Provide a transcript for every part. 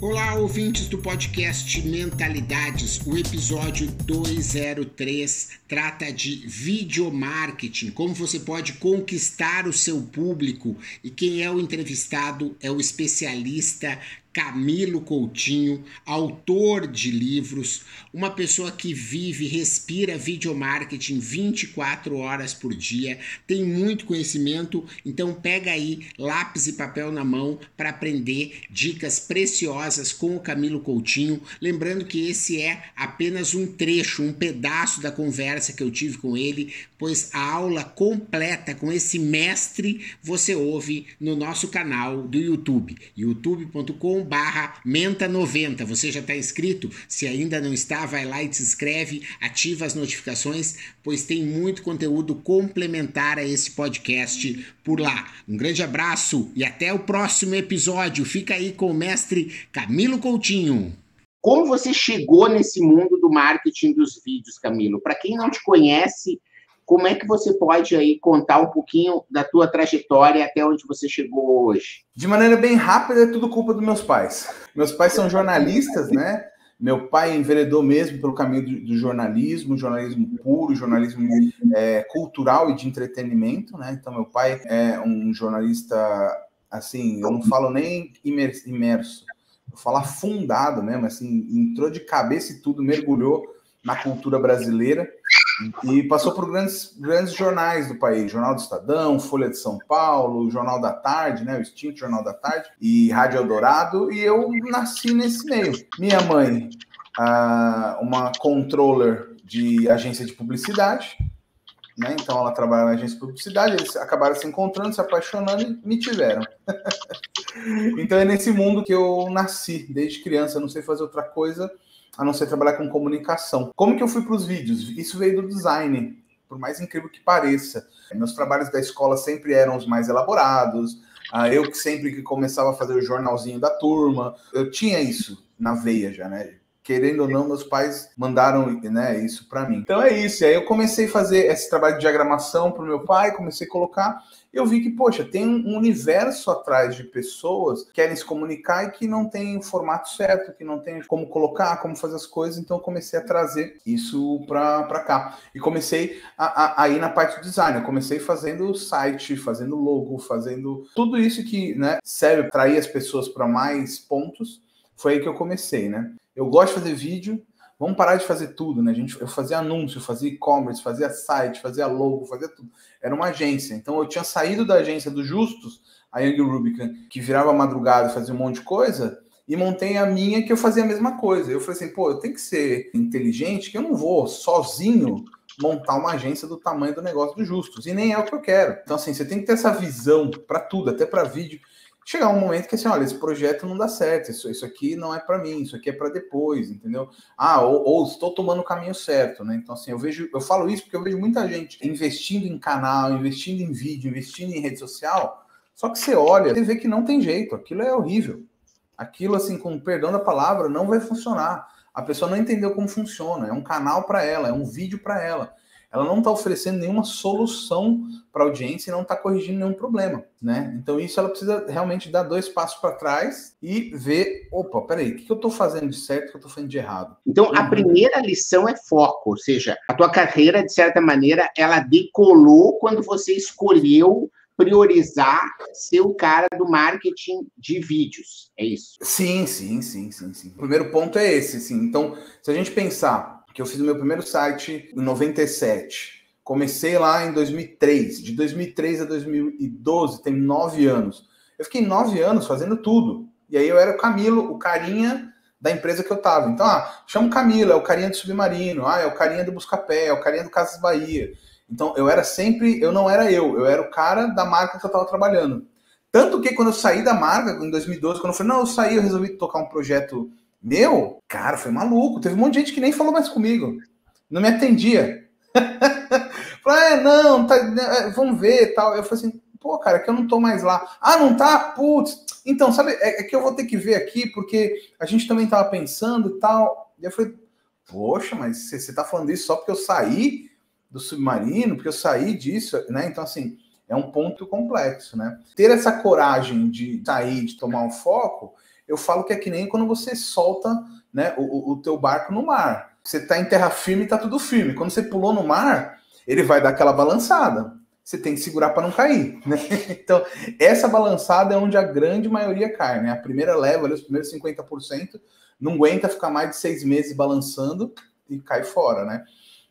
Olá, ouvintes do podcast Mentalidades. O episódio 203 trata de videomarketing, como você pode conquistar o seu público. E quem é o entrevistado é o especialista Camilo Coutinho, autor de livros, uma pessoa que vive, respira videomarketing 24 horas por dia, tem muito conhecimento, então pega aí lápis e papel na mão para aprender dicas preciosas com o Camilo Coutinho. Lembrando que esse é apenas um trecho, um pedaço da conversa que eu tive com ele, pois a aula completa com esse mestre você ouve no nosso canal do YouTube, youtube.com barra menta90. Você já está inscrito? Se ainda não está, vai lá e se inscreve, ativa as notificações, pois tem muito conteúdo complementar a esse podcast por lá. Um grande abraço e até o próximo episódio. Fica aí com o mestre Camilo Coutinho. Como você chegou nesse mundo do marketing dos vídeos, Camilo? Para quem não te conhece, como é que você pode aí contar um pouquinho da tua trajetória até onde você chegou hoje? De maneira bem rápida, é tudo culpa dos meus pais. Meus pais são jornalistas, né? Meu pai enveredou mesmo pelo caminho do, jornalismo, jornalismo puro, jornalismo é, cultural e de entretenimento, né? Então, meu pai é um jornalista, assim, eu não falo nem imerso, eu falo afundado mesmo, assim, entrou de cabeça e tudo, mergulhou na cultura brasileira e passou por grandes, grandes jornais do país, Jornal do Estadão, Folha de São Paulo, Jornal da Tarde, né, o extinto Jornal da Tarde, e Rádio Eldorado, e eu nasci nesse meio. Minha mãe, ah, uma controller de agência de publicidade, né, então ela trabalha na agência de publicidade, eles acabaram se encontrando, se apaixonando e me tiveram. então é nesse mundo que eu nasci, desde criança, não sei fazer outra coisa a não ser trabalhar com comunicação. Como que eu fui para os vídeos? Isso veio do design, por mais incrível que pareça. Meus trabalhos da escola sempre eram os mais elaborados. Ah, eu que sempre que começava a fazer o jornalzinho da turma, eu tinha isso na veia já, né? Querendo ou não, meus pais mandaram né, isso para mim. Então é isso. E aí eu comecei a fazer esse trabalho de diagramação para o meu pai, comecei a colocar eu vi que, poxa, tem um universo atrás de pessoas que querem se comunicar e que não tem o formato certo, que não tem como colocar, como fazer as coisas, então eu comecei a trazer isso para cá. E comecei a, a, a, ir na parte do design, eu comecei fazendo site, fazendo logo, fazendo tudo isso que né, serve para atrair as pessoas para mais pontos, foi aí que eu comecei, né? Eu gosto de fazer vídeo, Vamos parar de fazer tudo, né? A gente, eu fazia anúncio, fazia e-commerce, fazia site, fazia logo, fazia tudo. Era uma agência. Então eu tinha saído da agência do Justus, a Young Rubicon, que virava madrugada e fazia um monte de coisa, e montei a minha que eu fazia a mesma coisa. Eu falei assim, pô, eu tenho que ser inteligente, que eu não vou sozinho montar uma agência do tamanho do negócio do Justus. E nem é o que eu quero. Então, assim, você tem que ter essa visão para tudo, até para vídeo chegar um momento que assim, olha, esse projeto não dá certo, isso, isso aqui não é para mim, isso aqui é para depois, entendeu? Ah, ou, ou, estou tomando o caminho certo, né? Então, assim, eu vejo, eu falo isso porque eu vejo muita gente investindo em canal, investindo em vídeo, investindo em rede social, só que você olha, você vê que não tem jeito, aquilo é horrível. Aquilo, assim, com perdão da palavra, não vai funcionar. A pessoa não entendeu como funciona, é um canal para ela, é um vídeo para ela ela não está oferecendo nenhuma solução para a audiência e não está corrigindo nenhum problema, né? Então isso ela precisa realmente dar dois passos para trás e ver, opa, peraí, o que, que eu estou fazendo de certo, o que eu estou fazendo de errado? Então a primeira lição é foco, ou seja, a tua carreira de certa maneira ela decolou quando você escolheu priorizar ser o cara do marketing de vídeos, é isso? Sim, sim, sim, sim, sim. O primeiro ponto é esse, sim. Então, se a gente pensar que eu fiz o meu primeiro site em 97. Comecei lá em 2003. De 2003 a 2012, tem nove anos. Eu fiquei nove anos fazendo tudo. E aí eu era o Camilo, o carinha da empresa que eu tava. Então, ah, chama o Camilo, é o carinha do Submarino, ah, é o carinha do Buscapé, é o carinha do Casas Bahia. Então, eu era sempre, eu não era eu, eu era o cara da marca que eu tava trabalhando. Tanto que quando eu saí da marca, em 2012, quando eu falei, não, eu saí, eu resolvi tocar um projeto meu, cara, foi maluco. Teve um monte de gente que nem falou mais comigo. Não me atendia. Falei, é, não, tá, né, vamos ver tal. Eu falei assim, pô, cara, que eu não tô mais lá. Ah, não tá? Putz. Então, sabe, é, é que eu vou ter que ver aqui, porque a gente também tava pensando e tal. E eu falei, poxa, mas você, você tá falando isso só porque eu saí do submarino, porque eu saí disso, né? Então, assim, é um ponto complexo, né? Ter essa coragem de sair, de tomar um foco, eu falo que é que nem quando você solta né, o, o teu barco no mar. Você está em terra firme, está tudo firme. Quando você pulou no mar, ele vai dar aquela balançada. Você tem que segurar para não cair. Né? Então, essa balançada é onde a grande maioria cai. Né? A primeira leva, os primeiros 50%, não aguenta ficar mais de seis meses balançando e cai fora. Né?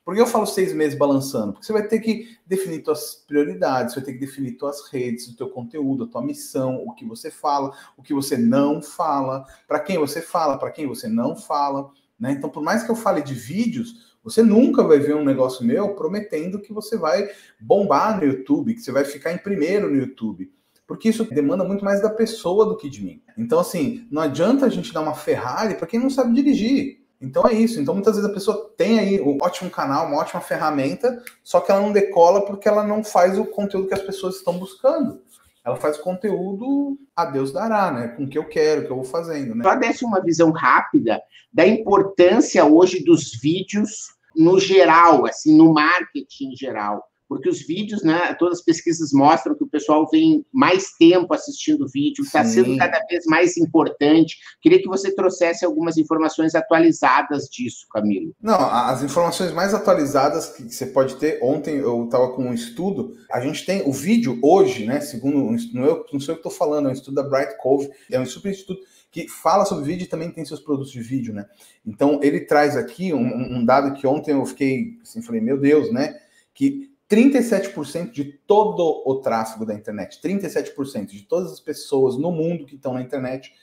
Por que eu falo seis meses balançando? Porque você vai ter que definir suas prioridades, você vai ter que definir suas redes, o teu conteúdo, a tua missão, o que você fala, o que você não fala, para quem você fala, para quem você não fala. Né? Então, por mais que eu fale de vídeos, você nunca vai ver um negócio meu prometendo que você vai bombar no YouTube, que você vai ficar em primeiro no YouTube. Porque isso demanda muito mais da pessoa do que de mim. Então, assim, não adianta a gente dar uma Ferrari para quem não sabe dirigir. Então é isso. Então muitas vezes a pessoa tem aí um ótimo canal, uma ótima ferramenta, só que ela não decola porque ela não faz o conteúdo que as pessoas estão buscando. Ela faz conteúdo a Deus dará, né? Com o que eu quero, o que eu vou fazendo. Né? Só desse uma visão rápida da importância hoje dos vídeos no geral, assim, no marketing em geral porque os vídeos, né, todas as pesquisas mostram que o pessoal vem mais tempo assistindo vídeo, está sendo cada vez mais importante. Queria que você trouxesse algumas informações atualizadas disso, Camilo. Não, as informações mais atualizadas que você pode ter, ontem eu estava com um estudo, a gente tem o vídeo hoje, né, segundo, não, eu, não sei o que estou falando, é um estudo da Bright Cove, é um super estudo que fala sobre vídeo e também tem seus produtos de vídeo, né? Então ele traz aqui um, um dado que ontem eu fiquei assim, falei, meu Deus, né? Que 37% de todo o tráfego da internet, 37% de todas as pessoas no mundo que estão na internet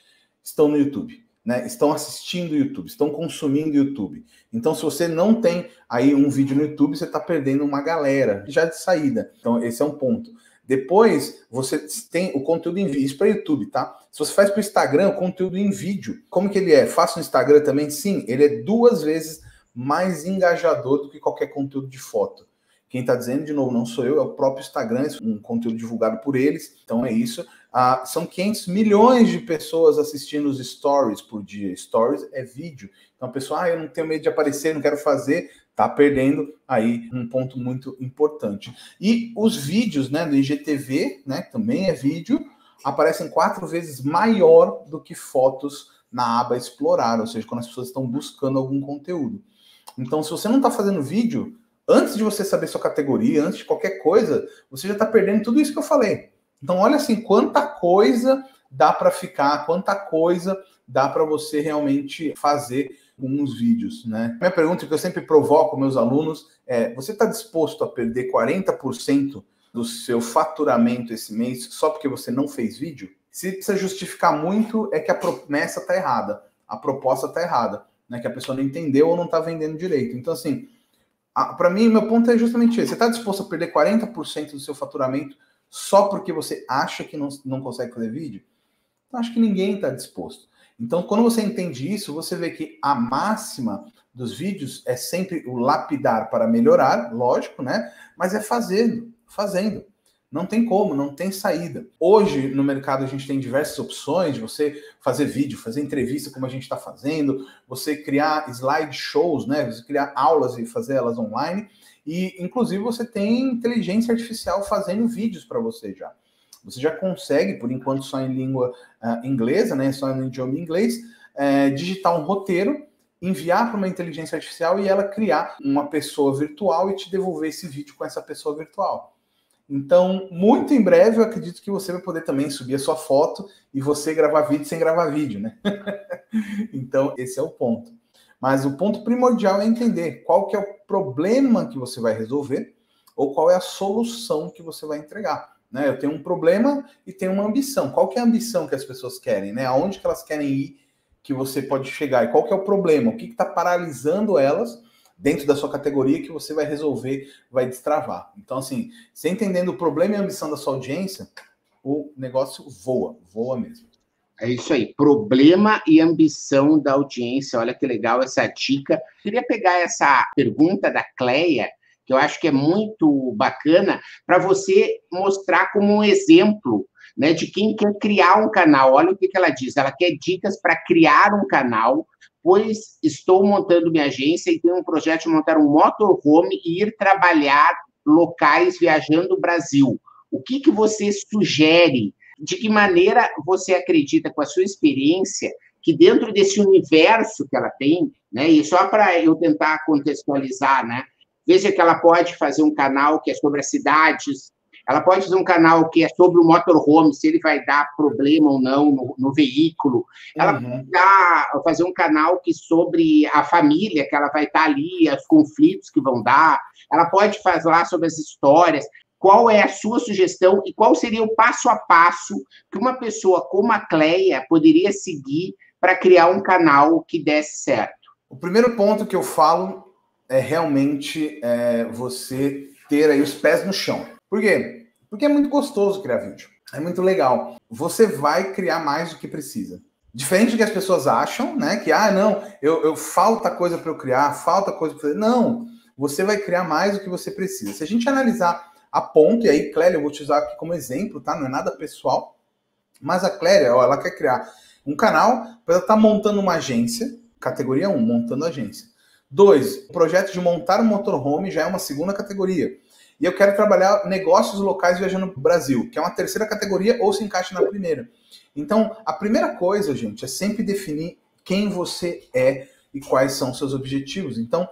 estão no YouTube, né? Estão assistindo YouTube, estão consumindo YouTube. Então, se você não tem aí um vídeo no YouTube, você está perdendo uma galera já de saída. Então, esse é um ponto. Depois, você tem o conteúdo em vídeo, isso para YouTube, tá? Se você faz para o Instagram, o conteúdo em vídeo, como que ele é? Faça no Instagram também? Sim, ele é duas vezes mais engajador do que qualquer conteúdo de foto. Quem está dizendo, de novo, não sou eu, é o próprio Instagram, um conteúdo divulgado por eles. Então é isso. Ah, são 500 milhões de pessoas assistindo os stories por dia. Stories é vídeo. Então a pessoa, ah, eu não tenho medo de aparecer, não quero fazer, tá perdendo aí um ponto muito importante. E os vídeos, né, do IGTV, né, também é vídeo, aparecem quatro vezes maior do que fotos na aba explorar, ou seja, quando as pessoas estão buscando algum conteúdo. Então, se você não está fazendo vídeo, antes de você saber sua categoria, antes de qualquer coisa, você já está perdendo tudo isso que eu falei. Então, olha assim, quanta coisa dá para ficar, quanta coisa dá para você realmente fazer com os vídeos, né? Minha pergunta que eu sempre provoco meus alunos é: você está disposto a perder 40% do seu faturamento esse mês só porque você não fez vídeo? Se precisa justificar muito, é que a promessa está errada, a proposta está errada, né? Que a pessoa não entendeu ou não está vendendo direito. Então, assim, para mim, meu ponto é justamente esse. Você está disposto a perder 40% do seu faturamento só porque você acha que não, não consegue fazer vídeo? Então, acho que ninguém está disposto. Então, quando você entende isso, você vê que a máxima dos vídeos é sempre o lapidar para melhorar, lógico, né? Mas é fazendo, fazendo. Não tem como, não tem saída. Hoje, no mercado, a gente tem diversas opções de você fazer vídeo, fazer entrevista, como a gente está fazendo, você criar slideshows, né? Você criar aulas e fazer elas online. E, inclusive, você tem inteligência artificial fazendo vídeos para você já. Você já consegue, por enquanto, só em língua uh, inglesa, né? Só no idioma inglês, uh, digitar um roteiro enviar para uma inteligência artificial e ela criar uma pessoa virtual e te devolver esse vídeo com essa pessoa virtual. Então, muito em breve, eu acredito que você vai poder também subir a sua foto e você gravar vídeo sem gravar vídeo, né? então, esse é o ponto. Mas o ponto primordial é entender qual que é o problema que você vai resolver ou qual é a solução que você vai entregar. Né? Eu tenho um problema e tenho uma ambição. Qual que é a ambição que as pessoas querem? Né? Aonde que elas querem ir que você pode chegar? E qual que é o problema? O que está paralisando elas dentro da sua categoria que você vai resolver, vai destravar. Então, assim, você entendendo o problema e a ambição da sua audiência, o negócio voa, voa mesmo. É isso aí, problema e ambição da audiência. Olha que legal essa dica. Queria pegar essa pergunta da Cleia, que eu acho que é muito bacana, para você mostrar como um exemplo né, de quem quer criar um canal. Olha o que, que ela diz: ela quer dicas para criar um canal, pois estou montando minha agência e tenho um projeto de montar um motorhome e ir trabalhar locais viajando o Brasil. O que, que você sugere? De que maneira você acredita, com a sua experiência, que dentro desse universo que ela tem, né, e só para eu tentar contextualizar, né, veja que ela pode fazer um canal que é sobre as cidades, ela pode fazer um canal que é sobre o motorhome, se ele vai dar problema ou não no, no veículo. Ela uhum. pode dar, fazer um canal que sobre a família, que ela vai estar ali, os conflitos que vão dar. Ela pode falar sobre as histórias qual é a sua sugestão e qual seria o passo a passo que uma pessoa como a Cleia poderia seguir para criar um canal que desse certo? O primeiro ponto que eu falo é realmente é, você ter aí os pés no chão. Por quê? Porque é muito gostoso criar vídeo. É muito legal. Você vai criar mais do que precisa. Diferente do que as pessoas acham, né? Que, ah, não, eu, eu falta coisa para eu criar, falta coisa para fazer. Não, você vai criar mais do que você precisa. Se a gente analisar a ponto, e aí, Clélia, eu vou te usar aqui como exemplo, tá? Não é nada pessoal, mas a Clélia, ó, ela quer criar um canal para ela estar tá montando uma agência, categoria 1, montando agência. Dois, o projeto de montar um motorhome já é uma segunda categoria. E eu quero trabalhar negócios locais viajando para o Brasil, que é uma terceira categoria ou se encaixa na primeira. Então, a primeira coisa, gente, é sempre definir quem você é e quais são seus objetivos. Então,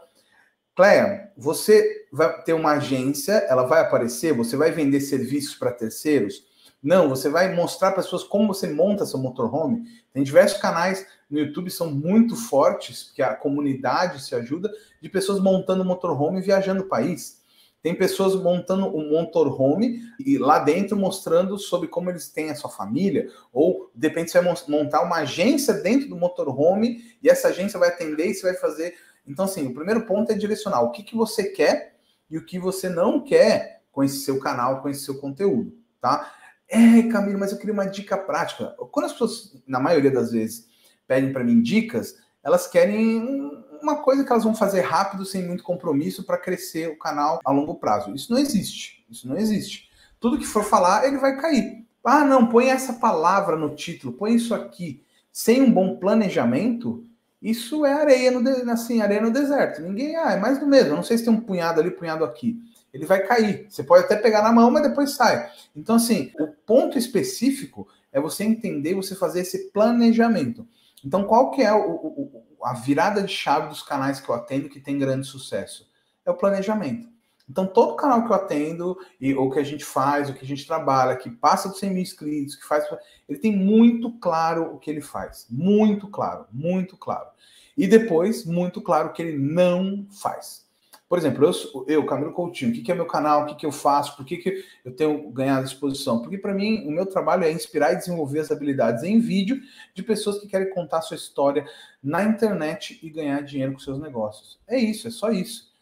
Cleia, você vai ter uma agência, ela vai aparecer, você vai vender serviços para terceiros? Não, você vai mostrar para as pessoas como você monta seu motorhome. Tem diversos canais no YouTube são muito fortes, que a comunidade se ajuda, de pessoas montando motorhome e viajando o país. Tem pessoas montando um motorhome e lá dentro mostrando sobre como eles têm a sua família, ou de repente você vai montar uma agência dentro do motorhome e essa agência vai atender e você vai fazer então, assim, o primeiro ponto é direcionar o que, que você quer e o que você não quer com esse seu canal, com esse seu conteúdo, tá? É, Camilo, mas eu queria uma dica prática. Quando as pessoas, na maioria das vezes, pedem para mim dicas, elas querem uma coisa que elas vão fazer rápido, sem muito compromisso, para crescer o canal a longo prazo. Isso não existe. Isso não existe. Tudo que for falar, ele vai cair. Ah, não, põe essa palavra no título, põe isso aqui. Sem um bom planejamento, isso é areia no, assim, areia no deserto. Ninguém, ah, é mais do mesmo. Eu não sei se tem um punhado ali, punhado aqui. Ele vai cair. Você pode até pegar na mão, mas depois sai. Então, assim, o ponto específico é você entender, você fazer esse planejamento. Então, qual que é o, o, a virada de chave dos canais que eu atendo que tem grande sucesso? É o planejamento. Então, todo canal que eu atendo, e, ou que a gente faz, ou que a gente trabalha, que passa dos 100 mil inscritos, que faz. Ele tem muito claro o que ele faz. Muito claro, muito claro. E depois, muito claro o que ele não faz. Por exemplo, eu, eu Camilo Coutinho, o que, que é meu canal, o que, que eu faço, por que, que eu tenho ganhado exposição? Porque, para mim, o meu trabalho é inspirar e desenvolver as habilidades em vídeo de pessoas que querem contar sua história na internet e ganhar dinheiro com seus negócios. É isso, é só isso.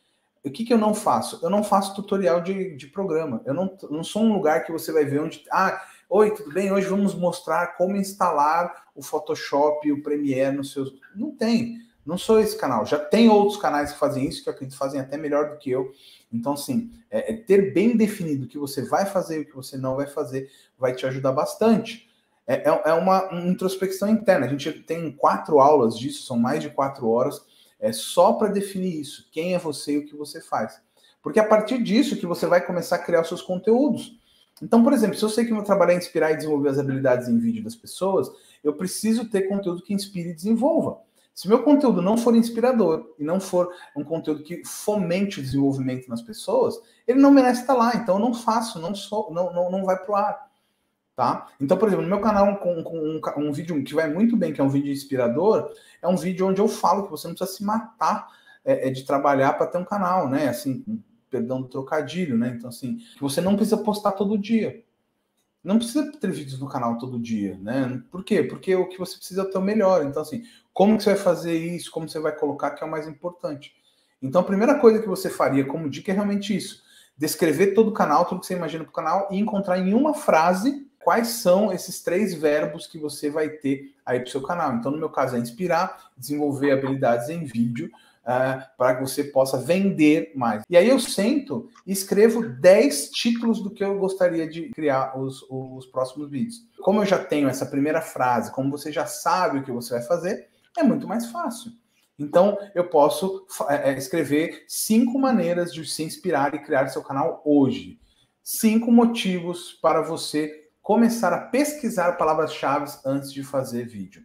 O que, que eu não faço? Eu não faço tutorial de, de programa. Eu não, não sou um lugar que você vai ver onde. Ah, oi, tudo bem? Hoje vamos mostrar como instalar o Photoshop o Premiere nos seus. Não tem. Não sou esse canal. Já tem outros canais que fazem isso, que eu acredito fazem até melhor do que eu. Então, assim, é, é ter bem definido o que você vai fazer e o que você não vai fazer vai te ajudar bastante. É, é, é uma, uma introspecção interna. A gente tem quatro aulas disso, são mais de quatro horas é só para definir isso, quem é você e o que você faz. Porque é a partir disso que você vai começar a criar os seus conteúdos. Então, por exemplo, se eu sei que meu trabalho é inspirar e desenvolver as habilidades em vídeo das pessoas, eu preciso ter conteúdo que inspire e desenvolva. Se meu conteúdo não for inspirador e não for um conteúdo que fomente o desenvolvimento nas pessoas, ele não merece estar lá. Então eu não faço, não sou, não, não, não vai para o ar. Tá? Então, por exemplo, no meu canal, com um, um, vídeo que vai muito bem, que é um vídeo inspirador, é um vídeo onde eu falo que você não precisa se matar é, é de trabalhar para ter um canal, né? Assim, perdão do trocadilho, né? Então, assim, que você não precisa postar todo dia. Não precisa ter vídeos no canal todo dia, né? Por quê? Porque o que você precisa é ter o melhor. Então, assim, como que você vai fazer isso? Como você vai colocar que é o mais importante? Então, a primeira coisa que você faria como dica é realmente isso. Descrever todo o canal, tudo que você imagina para o canal e encontrar em uma frase quais são esses três verbos que você vai ter aí para o seu canal. Então, no meu caso, é inspirar, desenvolver habilidades em vídeo, uh, para que você possa vender mais. E aí eu sento e escrevo 10 títulos do que eu gostaria de criar os, os próximos vídeos. Como eu já tenho essa primeira frase, como você já sabe o que você vai fazer, é muito mais fácil. Então, eu posso é, é, escrever cinco maneiras de se inspirar e criar seu canal hoje. Cinco motivos para você começar a pesquisar palavras-chave antes de fazer vídeo.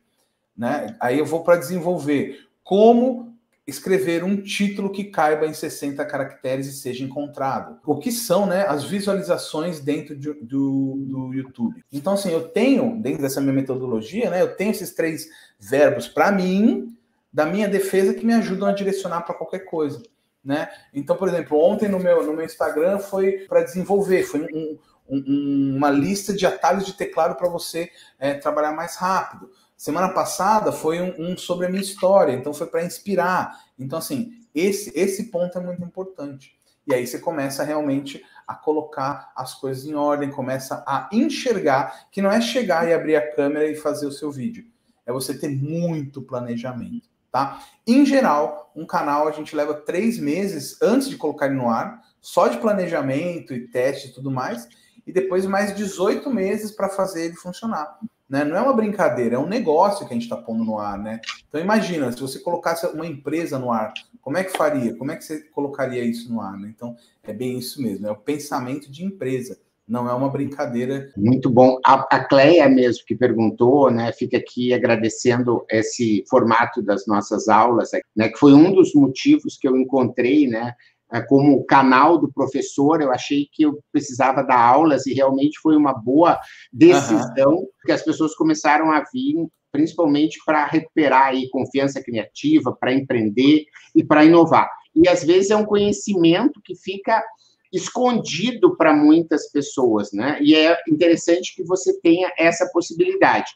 Né? Aí eu vou para desenvolver como escrever um título que caiba em 60 caracteres e seja encontrado. O que são né, as visualizações dentro de, do, do YouTube. Então, assim, eu tenho, dentro dessa minha metodologia, né, eu tenho esses três verbos para mim, da minha defesa, que me ajudam a direcionar para qualquer coisa. Né? Então, por exemplo, ontem no meu, no meu Instagram foi para desenvolver, foi um, um, uma lista de atalhos de teclado para você é, trabalhar mais rápido. Semana passada foi um, um sobre a minha história, então foi para inspirar. Então, assim, esse, esse ponto é muito importante. E aí você começa realmente a colocar as coisas em ordem, começa a enxergar que não é chegar e abrir a câmera e fazer o seu vídeo. É você ter muito planejamento, tá? Em geral, um canal a gente leva três meses antes de colocar ele no ar, só de planejamento e teste e tudo mais, e depois mais 18 meses para fazer ele funcionar. Né? Não é uma brincadeira, é um negócio que a gente está pondo no ar, né? Então imagina, se você colocasse uma empresa no ar, como é que faria? Como é que você colocaria isso no ar? Né? Então é bem isso mesmo, é o pensamento de empresa. Não é uma brincadeira. Muito bom. A, a Cleia mesmo que perguntou, né? Fica aqui agradecendo esse formato das nossas aulas, né? Que foi um dos motivos que eu encontrei, né? É, como canal do professor, eu achei que eu precisava dar aulas e realmente foi uma boa decisão, uhum. que as pessoas começaram a vir principalmente para recuperar aí confiança criativa, para empreender e para inovar. E às vezes é um conhecimento que fica escondido para muitas pessoas, né? E é interessante que você tenha essa possibilidade.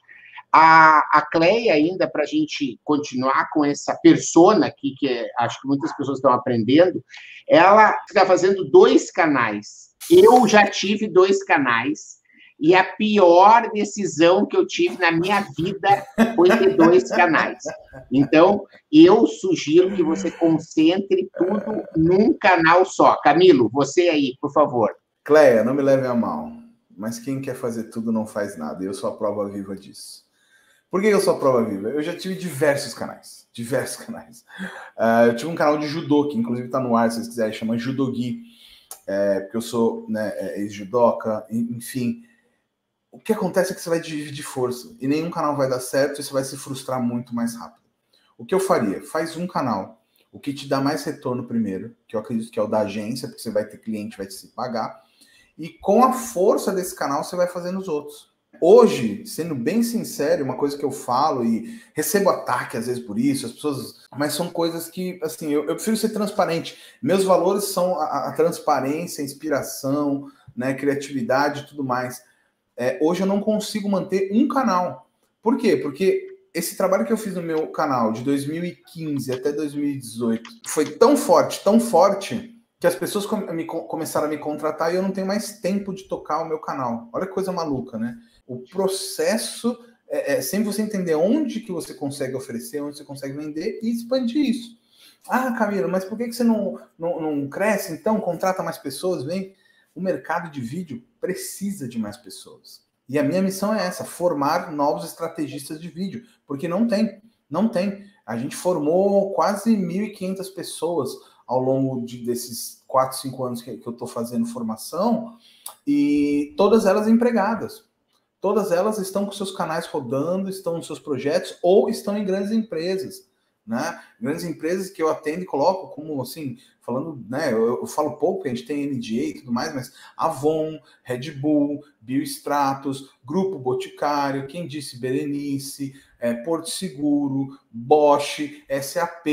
A, a Cleia, ainda, para a gente continuar com essa persona aqui, que é, acho que muitas pessoas estão aprendendo, ela está fazendo dois canais. Eu já tive dois canais, e a pior decisão que eu tive na minha vida foi ter dois canais. Então, eu sugiro que você concentre tudo num canal só. Camilo, você aí, por favor. Cleia, não me leve a mal, mas quem quer fazer tudo não faz nada. Eu sou a prova viva disso. Por que eu sou a prova viva? Eu já tive diversos canais. Diversos canais. Uh, eu tive um canal de judô, que inclusive está no ar, se vocês quiserem, chama Judogi. É, porque eu sou né, é, ex-judoca, enfim. O que acontece é que você vai dividir força. E nenhum canal vai dar certo e você vai se frustrar muito mais rápido. O que eu faria? Faz um canal. O que te dá mais retorno primeiro, que eu acredito que é o da agência, porque você vai ter cliente, vai te se pagar. E com a força desse canal, você vai fazendo os outros. Hoje, sendo bem sincero, uma coisa que eu falo e recebo ataque às vezes por isso, as pessoas, mas são coisas que, assim, eu, eu prefiro ser transparente. Meus valores são a, a transparência, a inspiração, né, criatividade e tudo mais. É, hoje eu não consigo manter um canal. Por quê? Porque esse trabalho que eu fiz no meu canal de 2015 até 2018 foi tão forte, tão forte, que as pessoas me, começaram a me contratar e eu não tenho mais tempo de tocar o meu canal. Olha que coisa maluca, né? O processo é, é sem você entender onde que você consegue oferecer, onde você consegue vender e expandir isso. Ah, Camila, mas por que, que você não, não, não cresce então? Contrata mais pessoas, vem. O mercado de vídeo precisa de mais pessoas. E a minha missão é essa: formar novos estrategistas de vídeo, porque não tem, não tem. A gente formou quase 1.500 pessoas ao longo de, desses 4, 5 anos que, que eu estou fazendo formação, e todas elas empregadas todas elas estão com seus canais rodando, estão nos seus projetos ou estão em grandes empresas, né? Grandes empresas que eu atendo e coloco como assim, falando, né? Eu, eu falo pouco, a gente tem NDA e tudo mais, mas Avon, Red Bull, Biostratos, Grupo Boticário, quem disse Berenice, é, Porto Seguro, Bosch, SAP,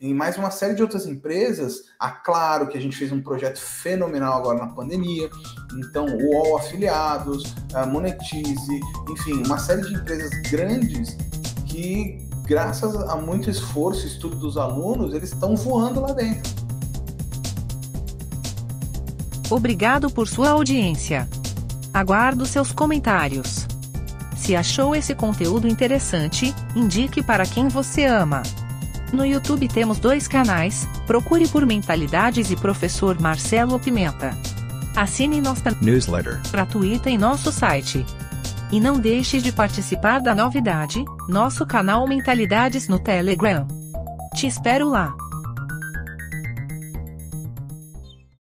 e mais uma série de outras empresas. A Claro, que a gente fez um projeto fenomenal agora na pandemia. Então, UOL Afiliados, a Monetize, enfim, uma série de empresas grandes que, graças a muito esforço e estudo dos alunos, eles estão voando lá dentro. Obrigado por sua audiência. Aguardo seus comentários. Se achou esse conteúdo interessante, indique para quem você ama. No YouTube temos dois canais, procure por Mentalidades e Professor Marcelo Pimenta. Assine nossa newsletter gratuita em nosso site. E não deixe de participar da novidade, nosso canal Mentalidades no Telegram. Te espero lá.